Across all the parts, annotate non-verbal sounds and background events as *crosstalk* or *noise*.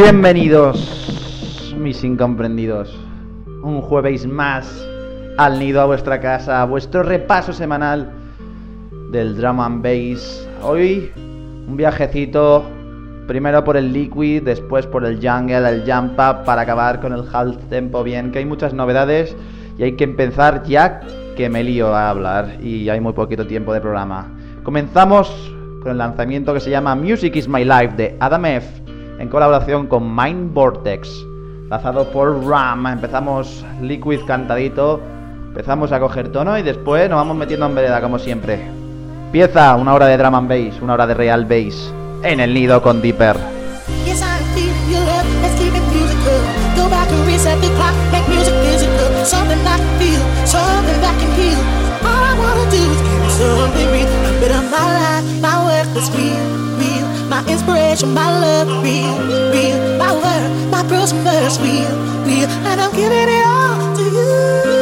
Bienvenidos, mis incomprendidos. Un jueves más al nido a vuestra casa, a vuestro repaso semanal del drum and bass. Hoy un viajecito primero por el liquid, después por el jungle, el jump up para acabar con el half tempo bien, que hay muchas novedades y hay que empezar ya que me lío a hablar y hay muy poquito tiempo de programa. Comenzamos con el lanzamiento que se llama Music is My Life de Adam F en colaboración con Mind Vortex, lanzado por Ram. Empezamos Liquid cantadito, empezamos a coger tono y después nos vamos metiendo en vereda como siempre. Empieza una hora de drum and bass, una hora de real bass en el nido con. Yes, my inspiration, my love, real, real. My word, my verse, real, real. And I'm giving it all to you.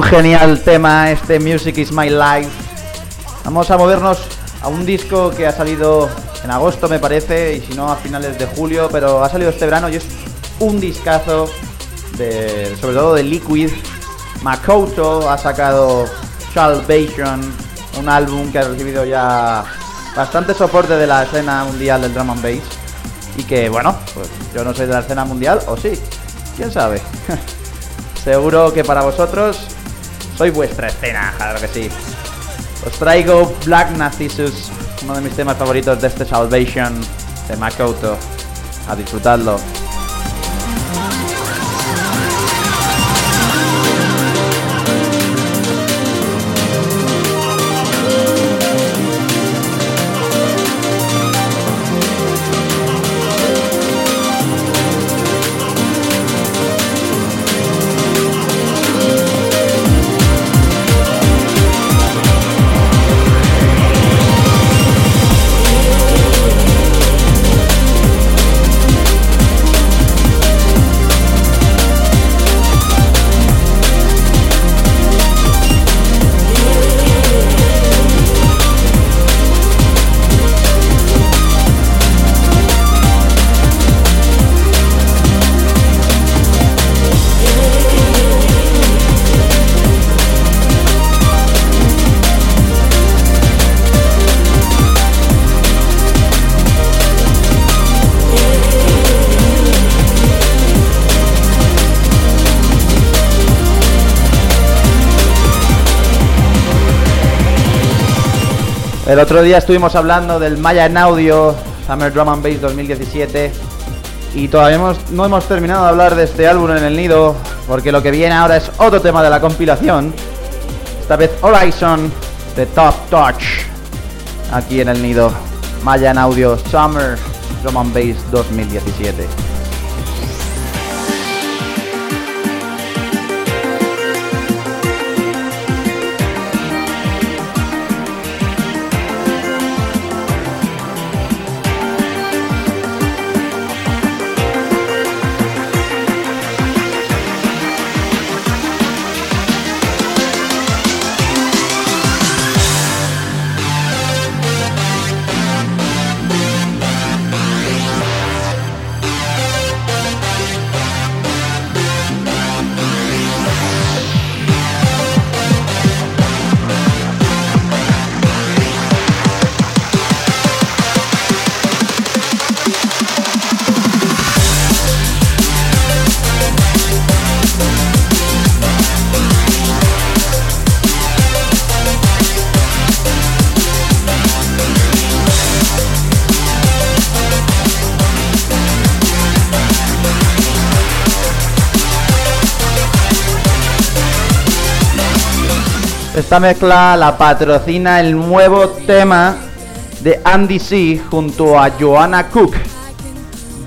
Un genial tema, este Music is My Life. Vamos a movernos a un disco que ha salido en agosto, me parece, y si no a finales de julio, pero ha salido este verano y es un discazo, de, sobre todo de Liquid. Makoto ha sacado Salvation, un álbum que ha recibido ya bastante soporte de la escena mundial del drum and bass. Y que, bueno, pues yo no soy de la escena mundial, o sí, quién sabe. *laughs* Seguro que para vosotros soy vuestra escena, claro que sí. Os traigo Black Narcissus, uno de mis temas favoritos de este Salvation de Makoto. A disfrutarlo. El otro día estuvimos hablando del Maya en Audio Summer Drum and Bass 2017 y todavía no hemos terminado de hablar de este álbum en el nido porque lo que viene ahora es otro tema de la compilación. Esta vez Horizon de Top Touch aquí en el nido. Maya en Audio Summer Drum and Bass 2017. Esta mezcla la patrocina el nuevo tema de Andy C junto a Joanna Cook,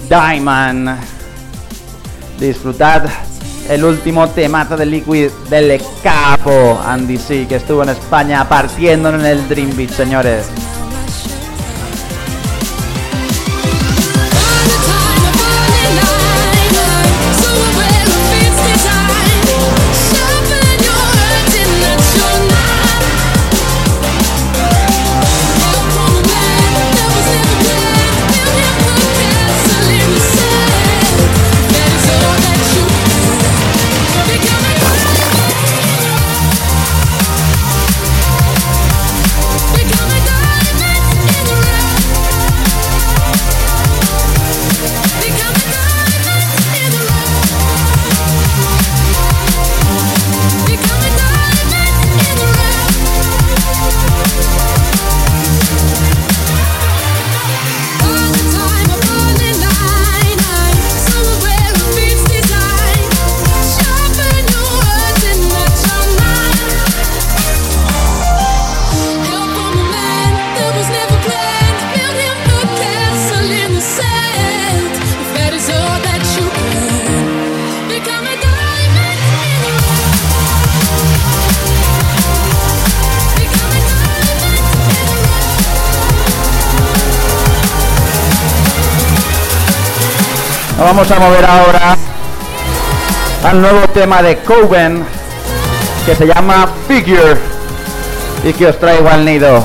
Diamond. Disfrutad el último temazo de Liquid del capo Andy C que estuvo en España partiéndolo en el Dream Beat, señores. Vamos a mover ahora al nuevo tema de Coven que se llama Figure y que os traigo al nido.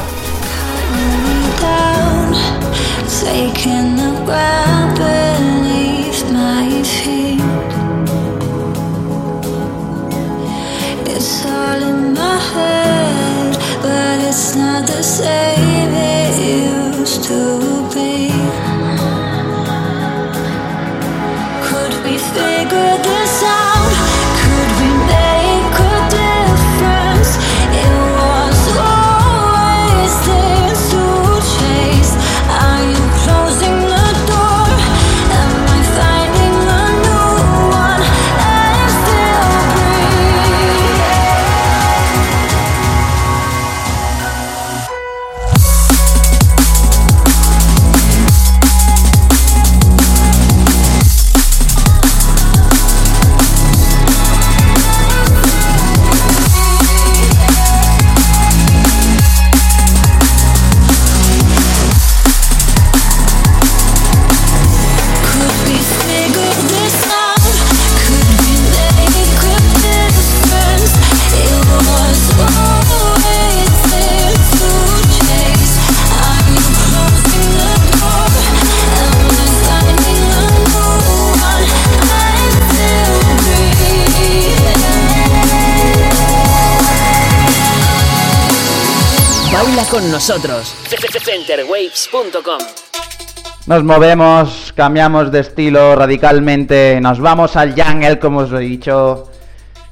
Nos movemos, cambiamos de estilo radicalmente, nos vamos al jungle como os he dicho.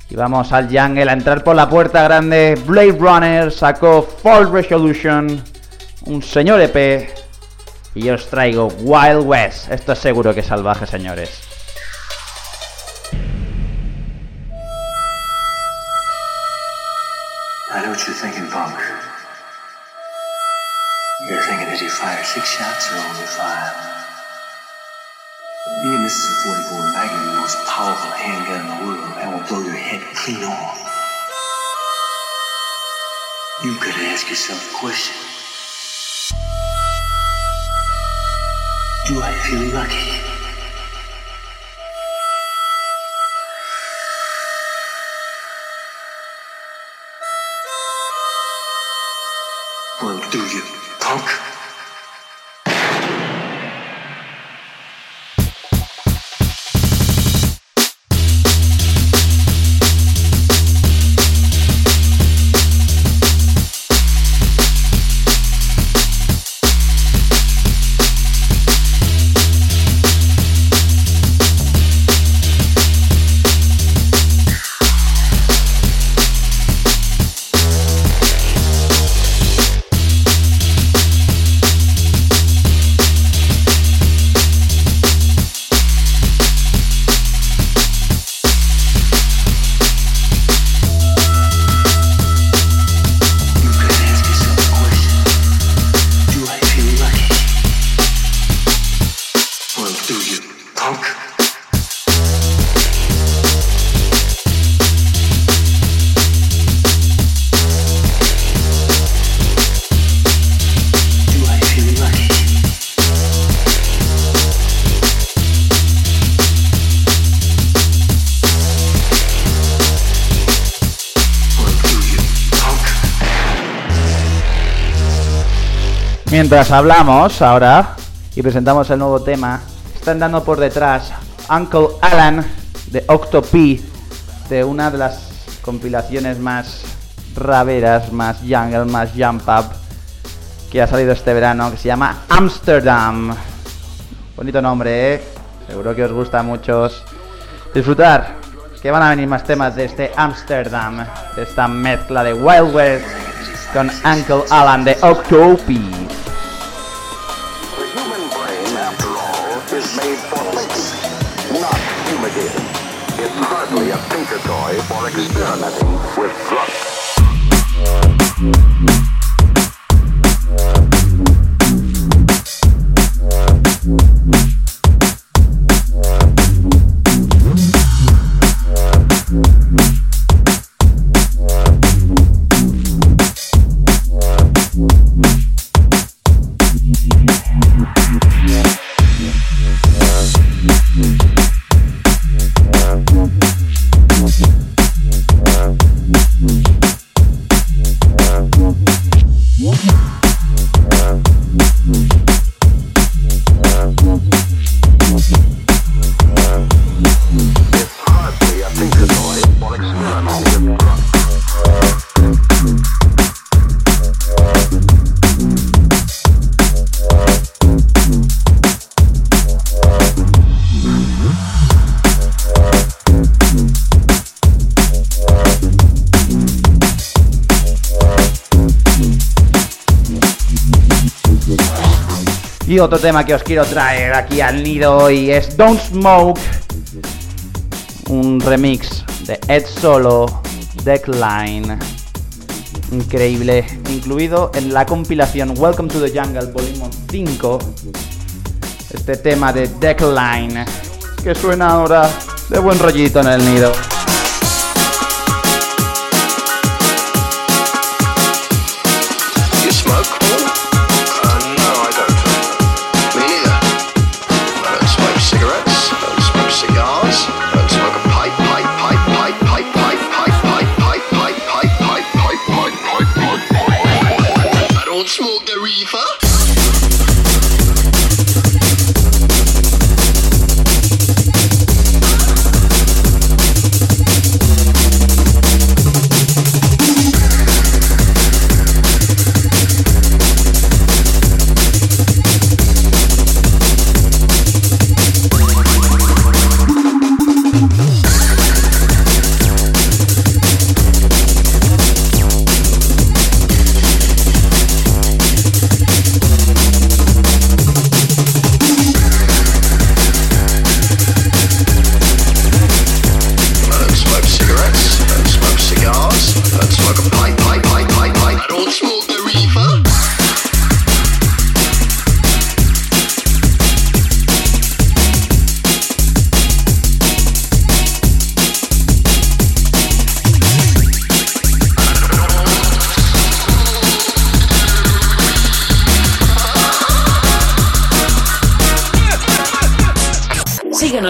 Y vamos al jungle a entrar por la puerta grande. Blade Runner sacó Fall Resolution un señor EP y yo os traigo Wild West. Esto es seguro que es salvaje, señores. I know what you're thinking, punk. Six shots or only five? Me and this is a 44 Magnum, the most powerful handgun in the world, and will blow your head clean off. You gotta ask yourself a question. Do I feel lucky? Mientras hablamos ahora y presentamos el nuevo tema, están dando por detrás Uncle Alan de Octopi, de una de las compilaciones más raveras, más jungle, más jump up que ha salido este verano, que se llama Amsterdam. Bonito nombre, ¿eh? Seguro que os gusta a muchos. Disfrutar, que van a venir más temas de este Amsterdam, de esta mezcla de Wild West con Uncle Alan de Octopi. Made for thinking, not imitating. It's hardly a thinker toy for experimenting with drugs. Otro tema que os quiero traer aquí al nido y es Don't Smoke, un remix de Ed Solo, Deckline, increíble, incluido en la compilación Welcome to the Jungle Volume 5, este tema de Deckline, que suena ahora de buen rollito en el nido.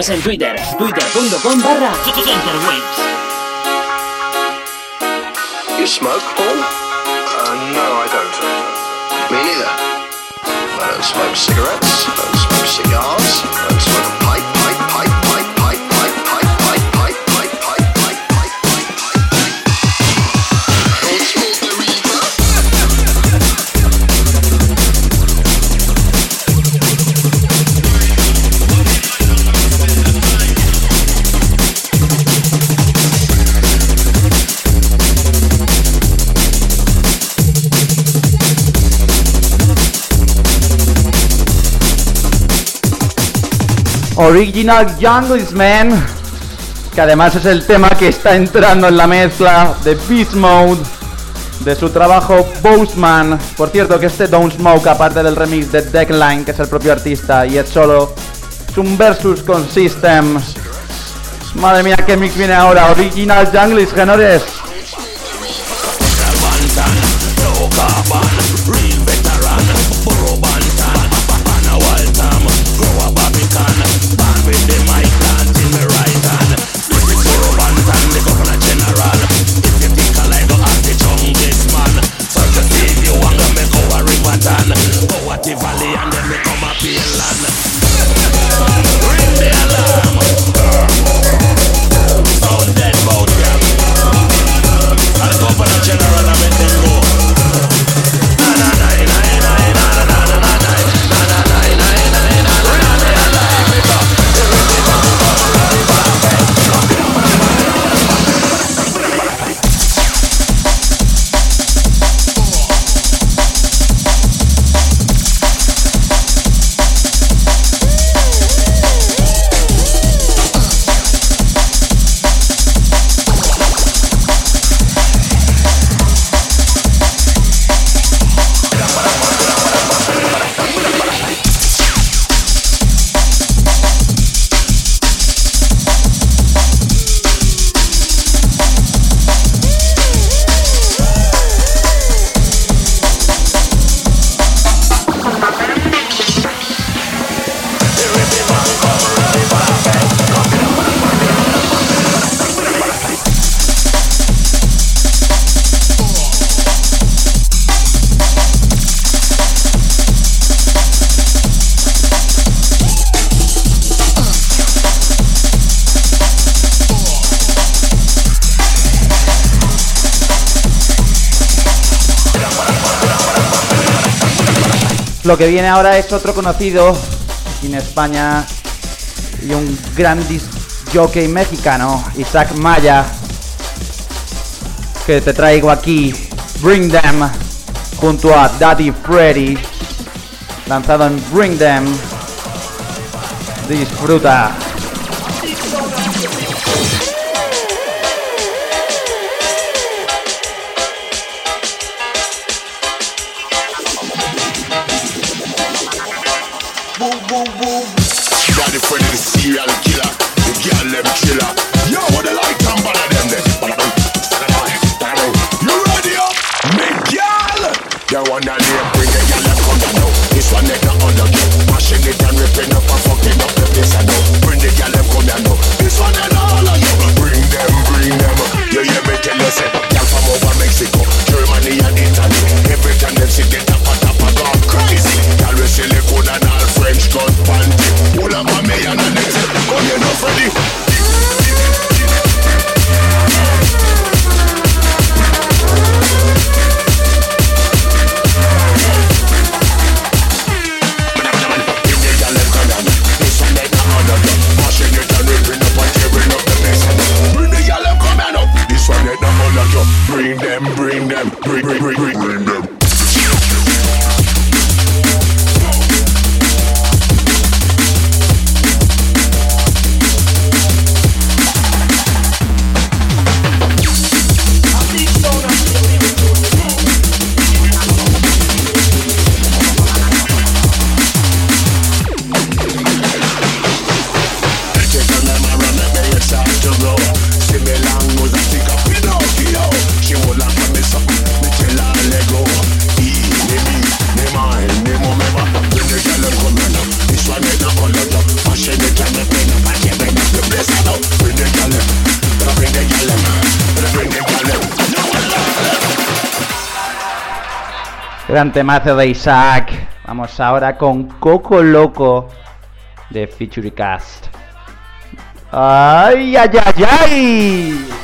Síguenos en Twitter, twitter.com barra. You smoke, Paul? Uh, no, I don't. Me neither. I don't smoke cigarettes. Original Jungles Man, que además es el tema que está entrando en la mezcla de Beast Mode de su trabajo Boseman. Por cierto, que este Don't Smoke, aparte del remix de Deckline, que es el propio artista, y es solo, es un versus con System. Madre mía, qué mix viene ahora. Original Jungles, genores. Lo que viene ahora es otro conocido en España y un gran jockey mexicano, Isaac Maya, que te traigo aquí, Bring Them, junto a Daddy Freddy, lanzado en Bring Them. Disfruta. Gran temazo de Isaac. Vamos ahora con Coco Loco de Futurecast. ¡Ay, ay, ay, ay!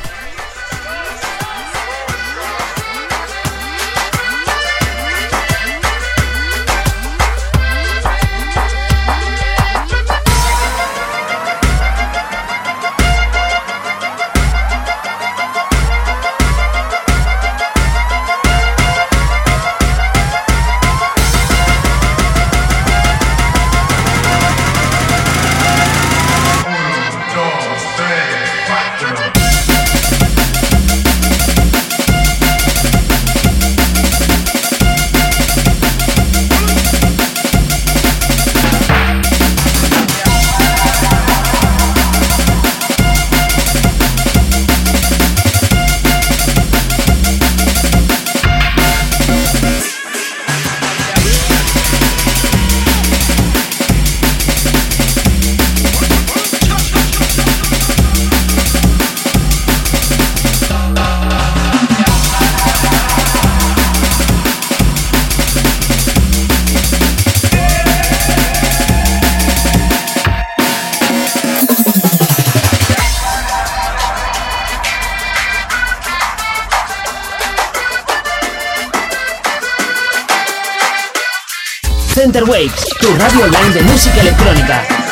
Radio online de música electrónica.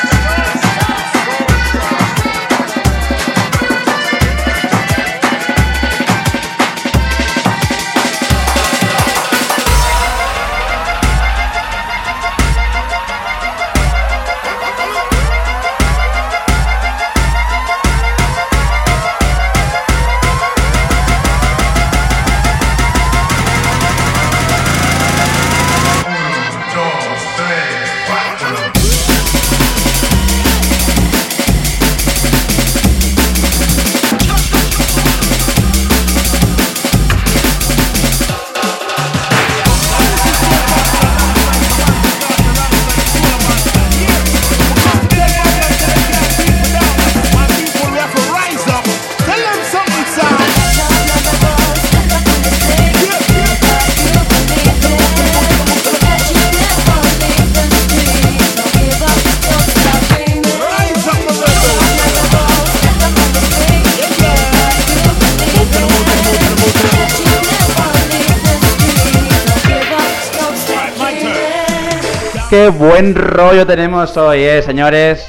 Qué buen rollo tenemos hoy, eh, señores.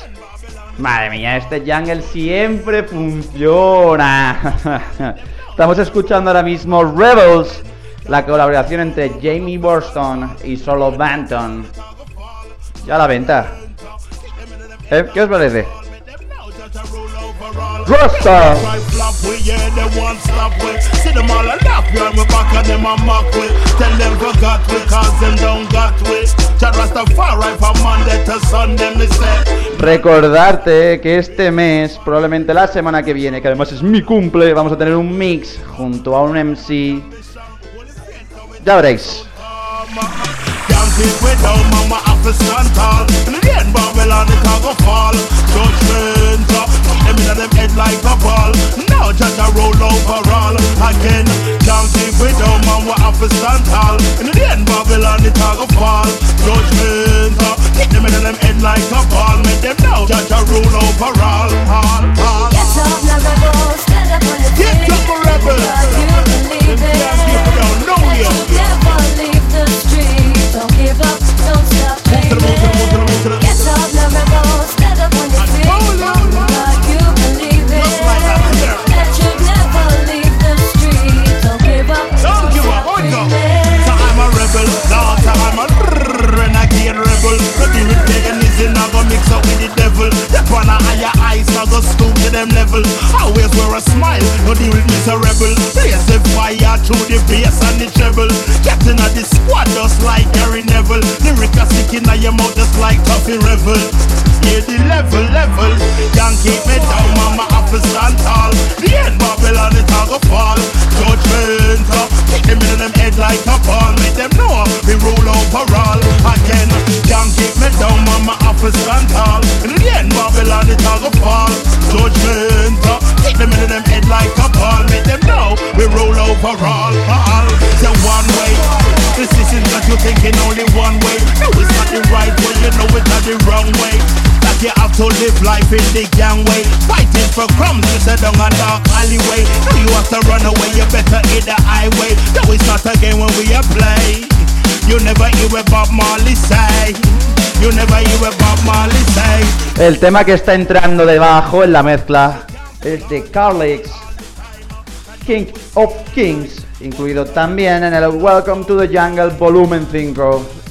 Madre mía, este jungle siempre funciona. *laughs* Estamos escuchando ahora mismo Rebels, la colaboración entre Jamie Burston y Solo Banton. Ya a la venta. ¿Eh? ¿Qué os parece? Recordarte que este mes, probablemente la semana que viene, que además es mi cumple, vamos a tener un mix junto a un MC. Ya veréis. Them inna them head like a ball. Now just a roll overall again. Can't keep it down, man. We have to stand tall. In the end, Babylon it a go fall. Judgment, uh, hit them inna them head like a ball. Make them now just a roll overall. All, all. Get up, now rebel, stand up on your Get feet. up, rebel. You believe it. Can't keep it down, no That you. you never leave the street. Don't give up, don't stop, Move to the move to the move to the move to the. Get up, now rebel, stand up on your feet. told you. God, you believe it. Just like that, there. That you never leave the street. Always wear a smile, no deal with. Rebel. Blaze the fire through the bass and the treble. Tuffy Revel. Yeah, the level, level. Can't keep me down, mama, have to stand tall. The end Babylon, it a go fall. Judgment, uh, hit them in them head like a ball. Make them know we rule overall. Again, can't keep me down, mama, have to stand tall. In the end Babylon, it a go fall. Judgment, uh, hit them in them head like a ball. Make them know we rule overall. All. The one way, this is got to you thinking only one way. No, the right way, you know it's not the wrong way. That you have to live life in the gang way. Fighting for crumbs, you said down a dark alleyway. No, you have to run away, you better hit the highway. No, it's not a game when we a play. You never hear what Bob Marley say. You never hear what Bob Marley say. El tema que está entrando debajo en la mezcla es de Carlix, King of Kings, incluido también en el Welcome to the Jungle Volumen 5.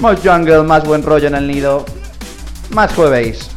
Más jungle, más buen rollo en el nido, más jueves.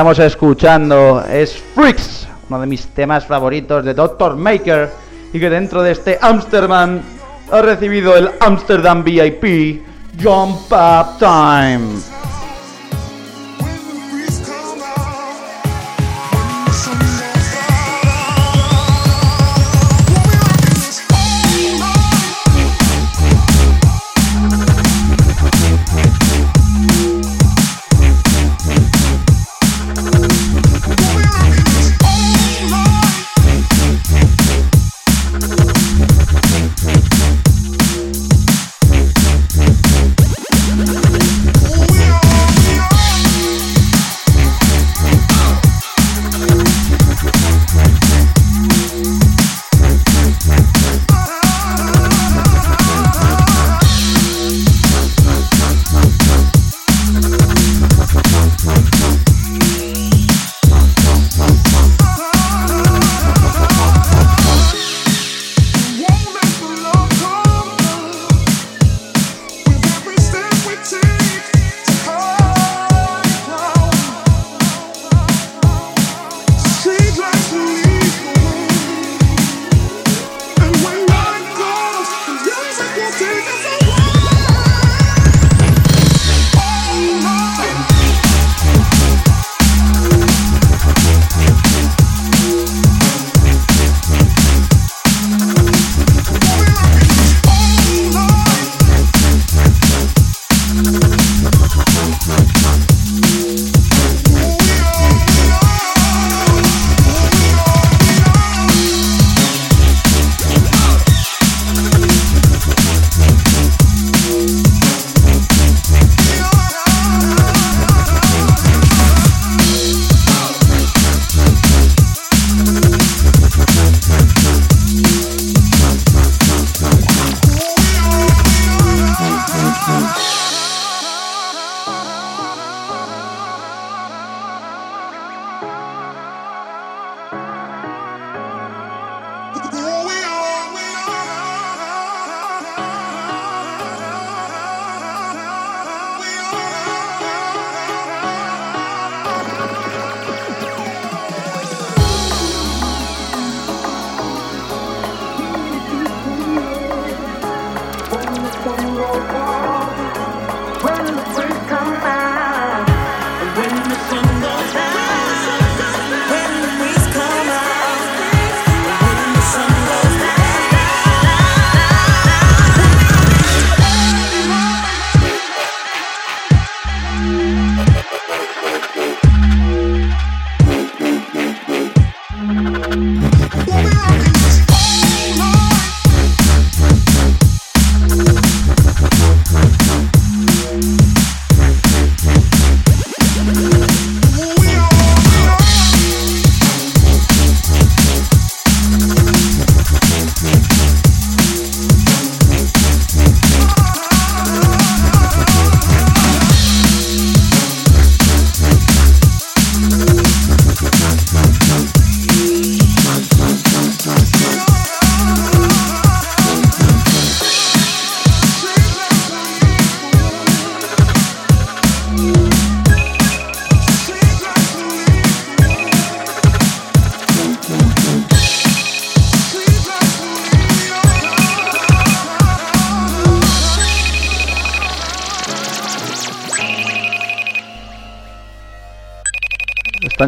Estamos escuchando es Freaks, uno de mis temas favoritos de Dr. Maker, y que dentro de este Amsterdam ha recibido el Amsterdam VIP Jump Up Time.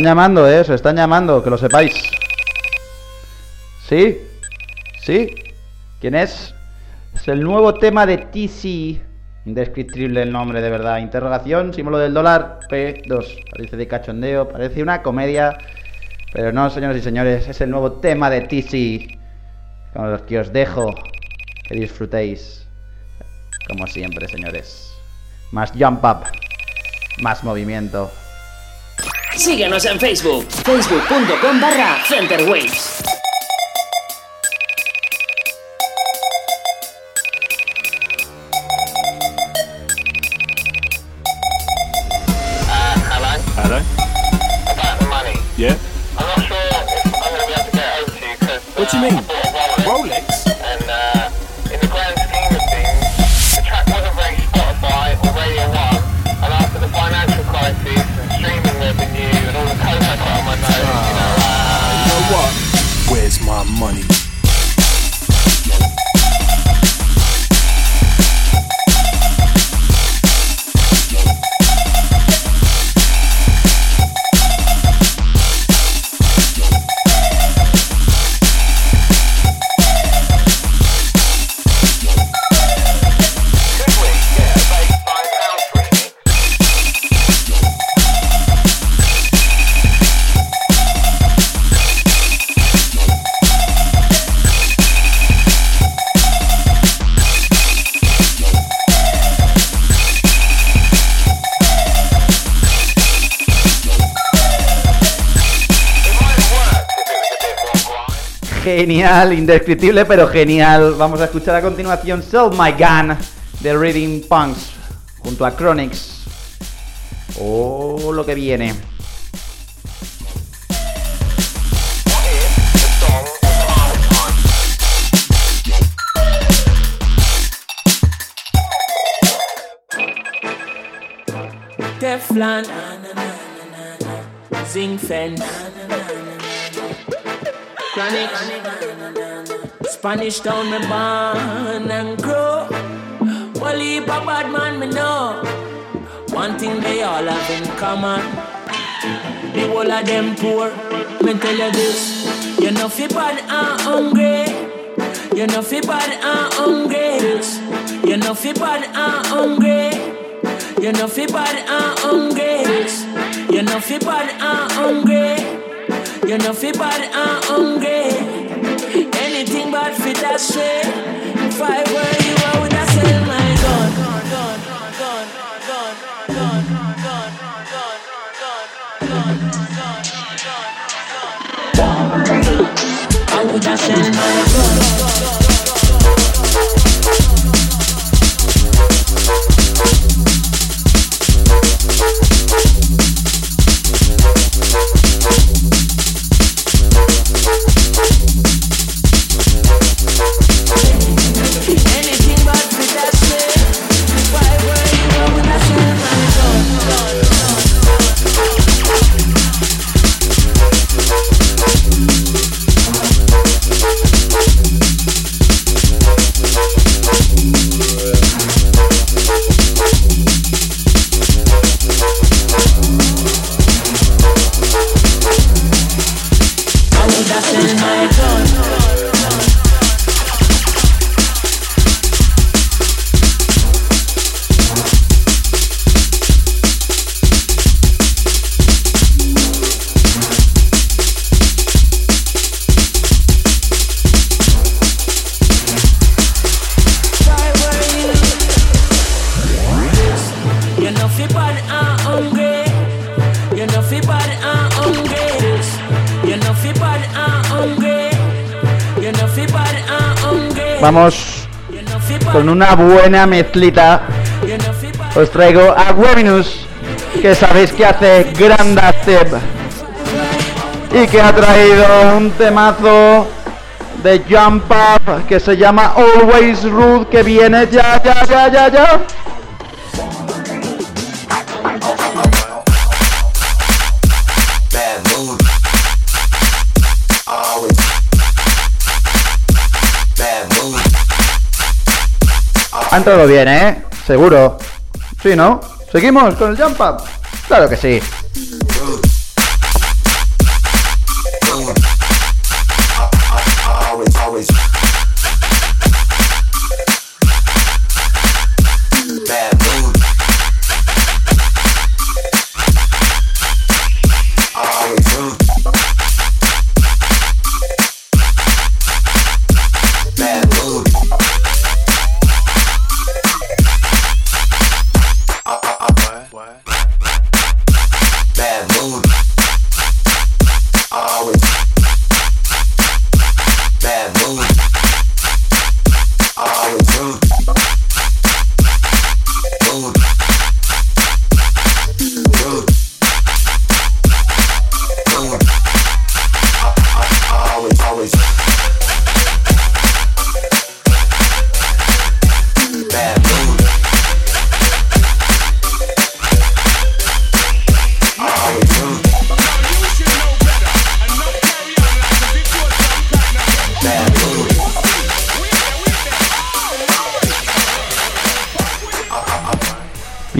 Están llamando, eh, se están llamando, que lo sepáis. ¿Sí? ¿Sí? ¿Quién es? Es el nuevo tema de TC. Indescriptible el nombre, de verdad. Interrogación, símbolo del dólar, P2. Parece de cachondeo, parece una comedia. Pero no, señores y señores, es el nuevo tema de TC. Con los que os dejo. Que disfrutéis. Como siempre, señores. Más jump up. Más movimiento. Síguenos en Facebook, facebook.com barra Center Waves. Indescriptible, pero genial. Vamos a escuchar a continuación Sell My Gun de Reading Punks junto a Chronix. Oh, lo que viene. Teflon, Chronic, Spanish Town, me born and grow. Heap a bad man, me know. One thing they all have in common. The whole of them poor. Me tell you this, you know fi bad and hungry. You know fi bad and hungry. You know fi bad and hungry. You know fi bad and hungry. You know fi bad and hungry. You know fi bad and hungry. Anything bad fit that way. If I were you, I would have sell my gun. I would have sell my gun. Vamos con una buena mezclita. Os traigo a Weminus, que sabéis que hace Grand Step y que ha traído un temazo de Jump Up que se llama Always Rude, que viene ya, ya, ya, ya, ya. Ha entrado bien, ¿eh? Seguro. Sí, ¿no? ¿Seguimos con el Jump Up? Claro que sí.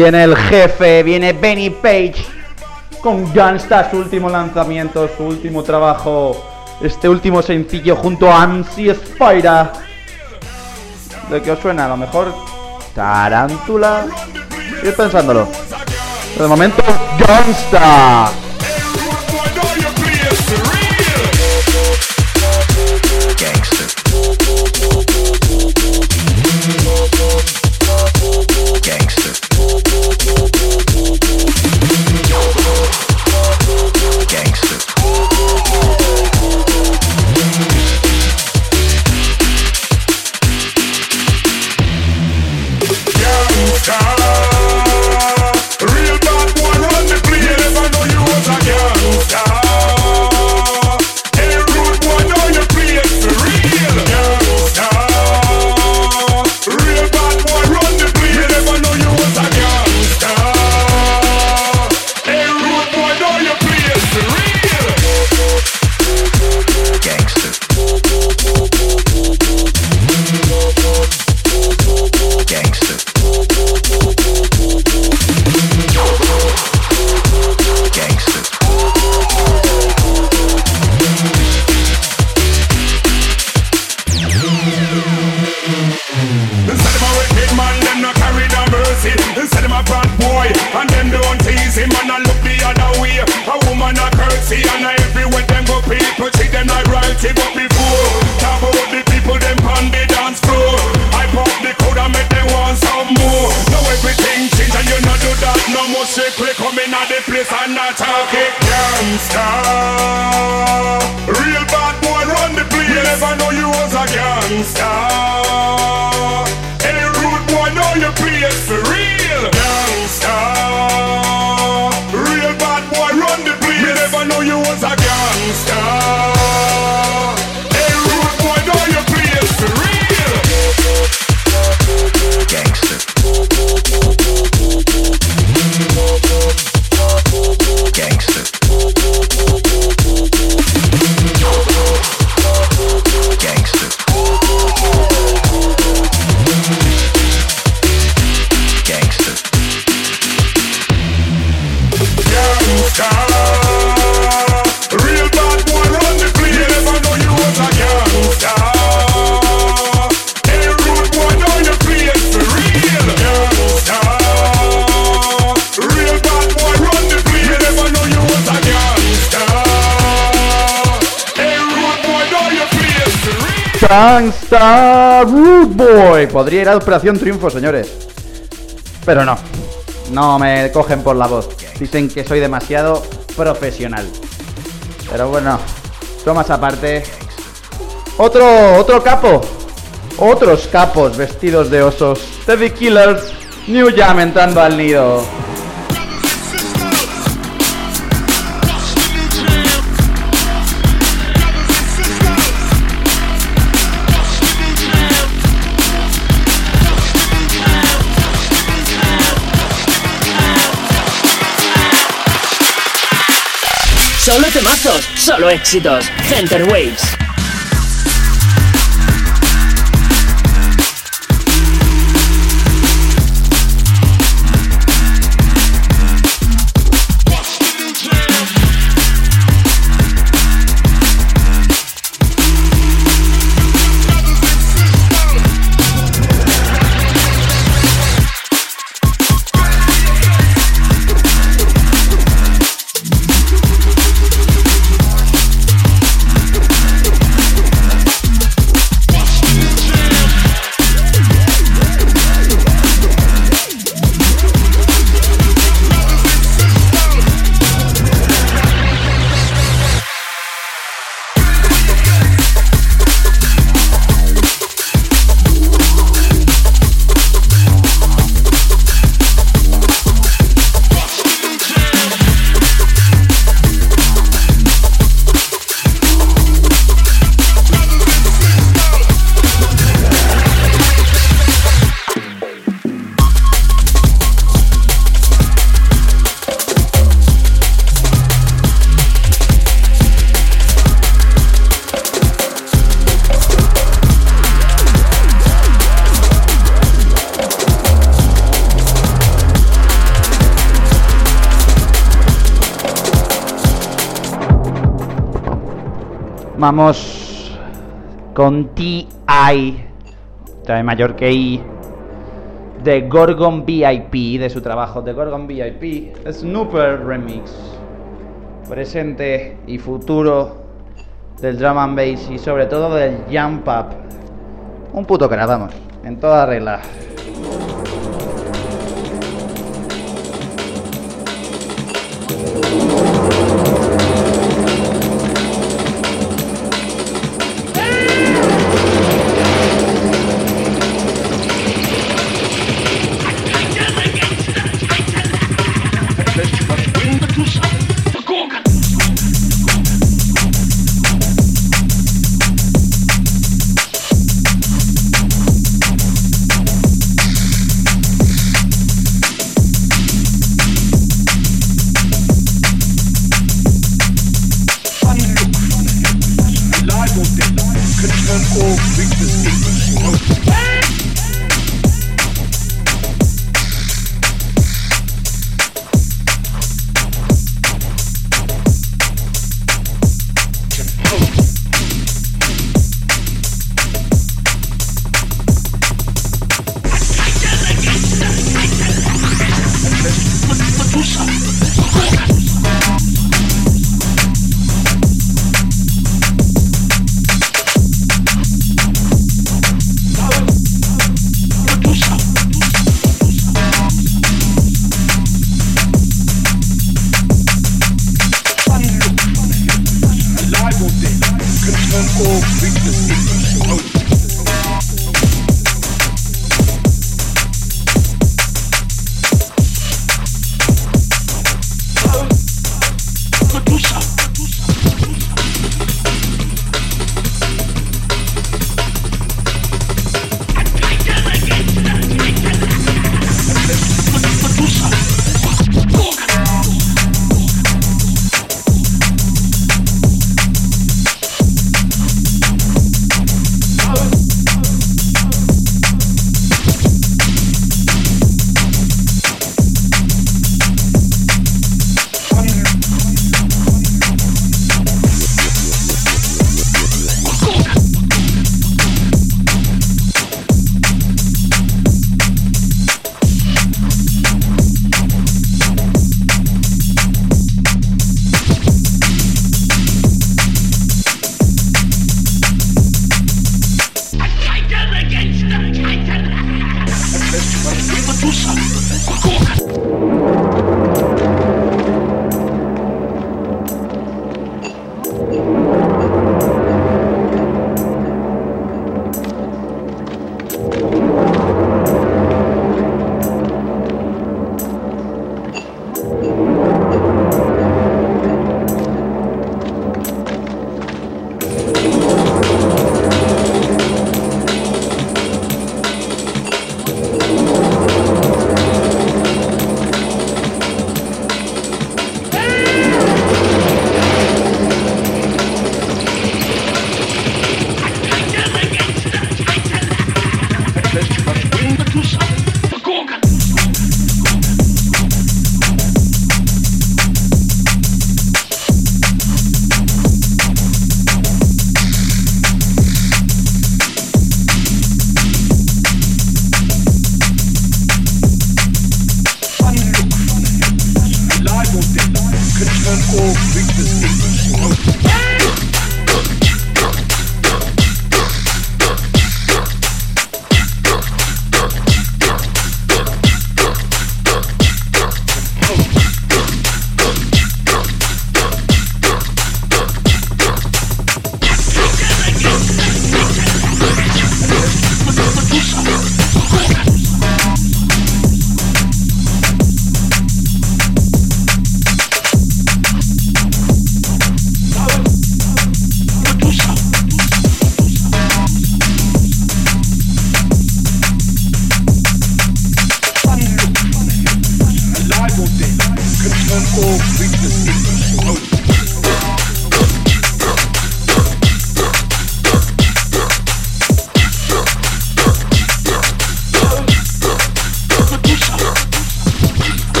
Viene el jefe, viene Benny Page con Gunsta, su último lanzamiento, su último trabajo, este último sencillo junto a MC Spyra. ¿De qué os suena? A lo mejor Tarántula. Estoy pensándolo. Pero de momento, Gunsta. podría ir a Operación Triunfo, señores. Pero no, no me cogen por la voz. Dicen que soy demasiado profesional. Pero bueno, tomas aparte. Otro, otro capo. Otros capos vestidos de osos. Teddy Killers, New Jam entrando al nido. Solo temazos, solo éxitos. Center Waves. Vamos con T.I. Trae mayor que I. De Gorgon VIP, de su trabajo de Gorgon VIP. Snooper Remix. Presente y futuro del drum and bass y sobre todo del jump up. Un puto crack, vamos, en toda regla. cool.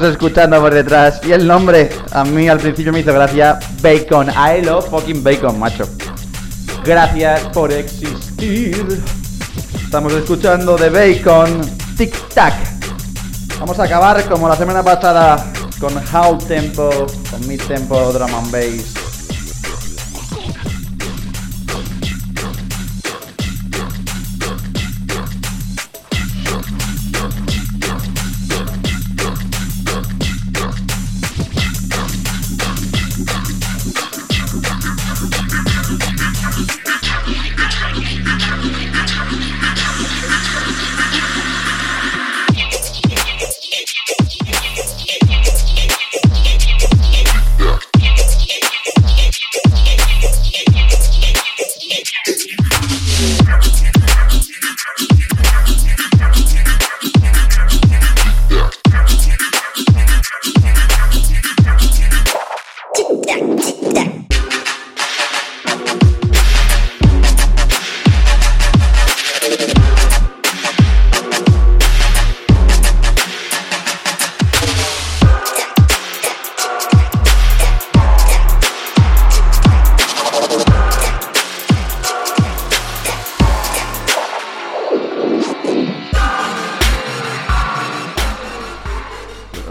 Estamos escuchando por detrás. Y el nombre, a mí al principio me hizo gracia, Bacon. I love fucking bacon, macho. Gracias por existir. Estamos escuchando de Bacon, Tic Tac. Vamos a acabar como la semana pasada con How Tempo, con mi tempo drum and bass.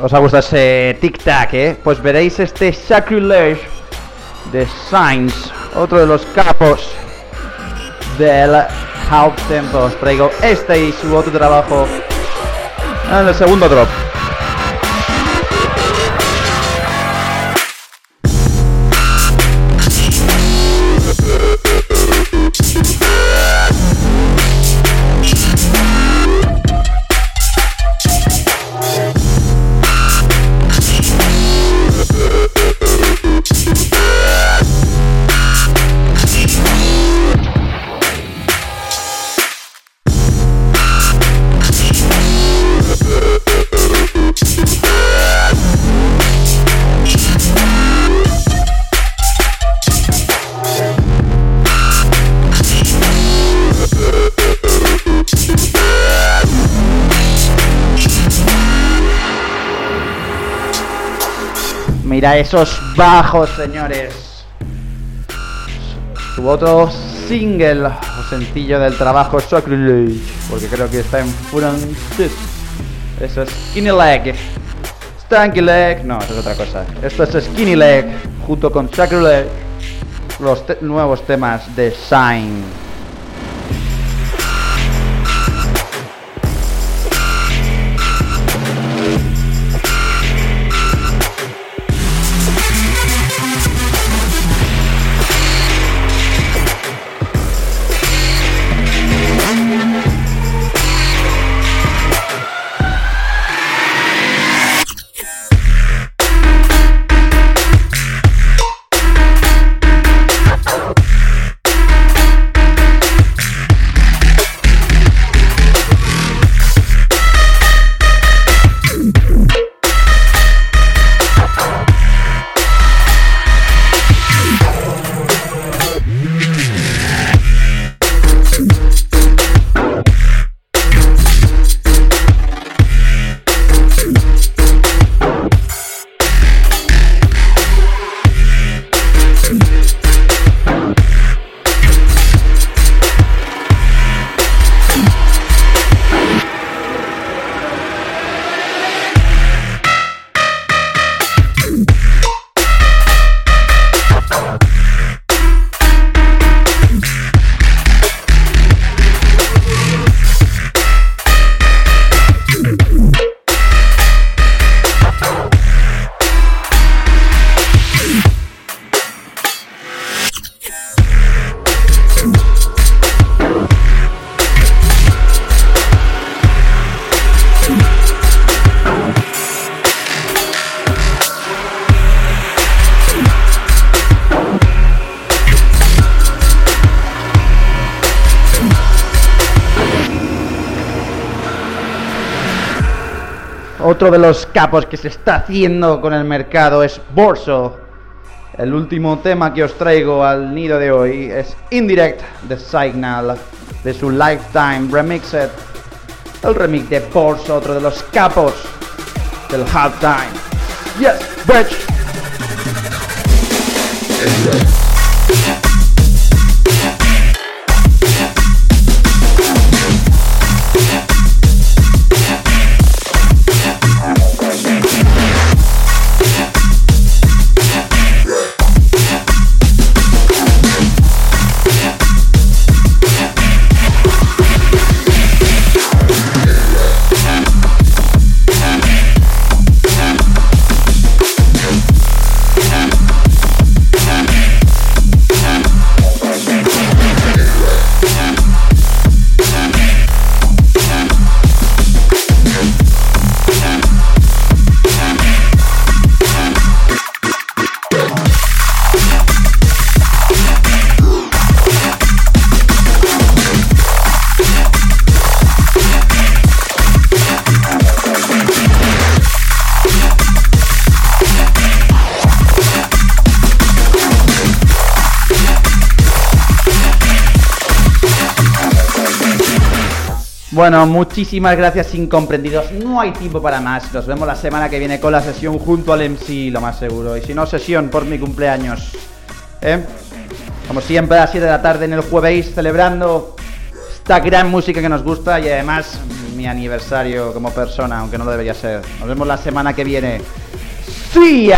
¿Os ha gustado ese tic-tac, eh? Pues veréis este Sacrilege de Sainz, otro de los capos del Half Tempo. Os traigo este y su otro trabajo en el segundo drop. Mira esos bajos, señores. Su otro single o sencillo del trabajo Sacrilege, porque creo que está en francés. Eso es Skinny Leg. Stanky Leg, no, eso es otra cosa. Esto es Skinny Leg junto con Sacrilege, los nuevos temas de Sign. Otro de los capos que se está haciendo con el mercado es Borso. El último tema que os traigo al nido de hoy es Indirect de Signal de su Lifetime Remixed. El remix de Borso, otro de los capos del halftime. Yes, bitch. Bueno, muchísimas gracias incomprendidos. No hay tiempo para más. Nos vemos la semana que viene con la sesión junto al MC, lo más seguro. Y si no, sesión por mi cumpleaños. ¿Eh? Como siempre, a las 7 de la tarde en el jueves, celebrando esta gran música que nos gusta y además mi aniversario como persona, aunque no lo debería ser. Nos vemos la semana que viene. ¡Sí!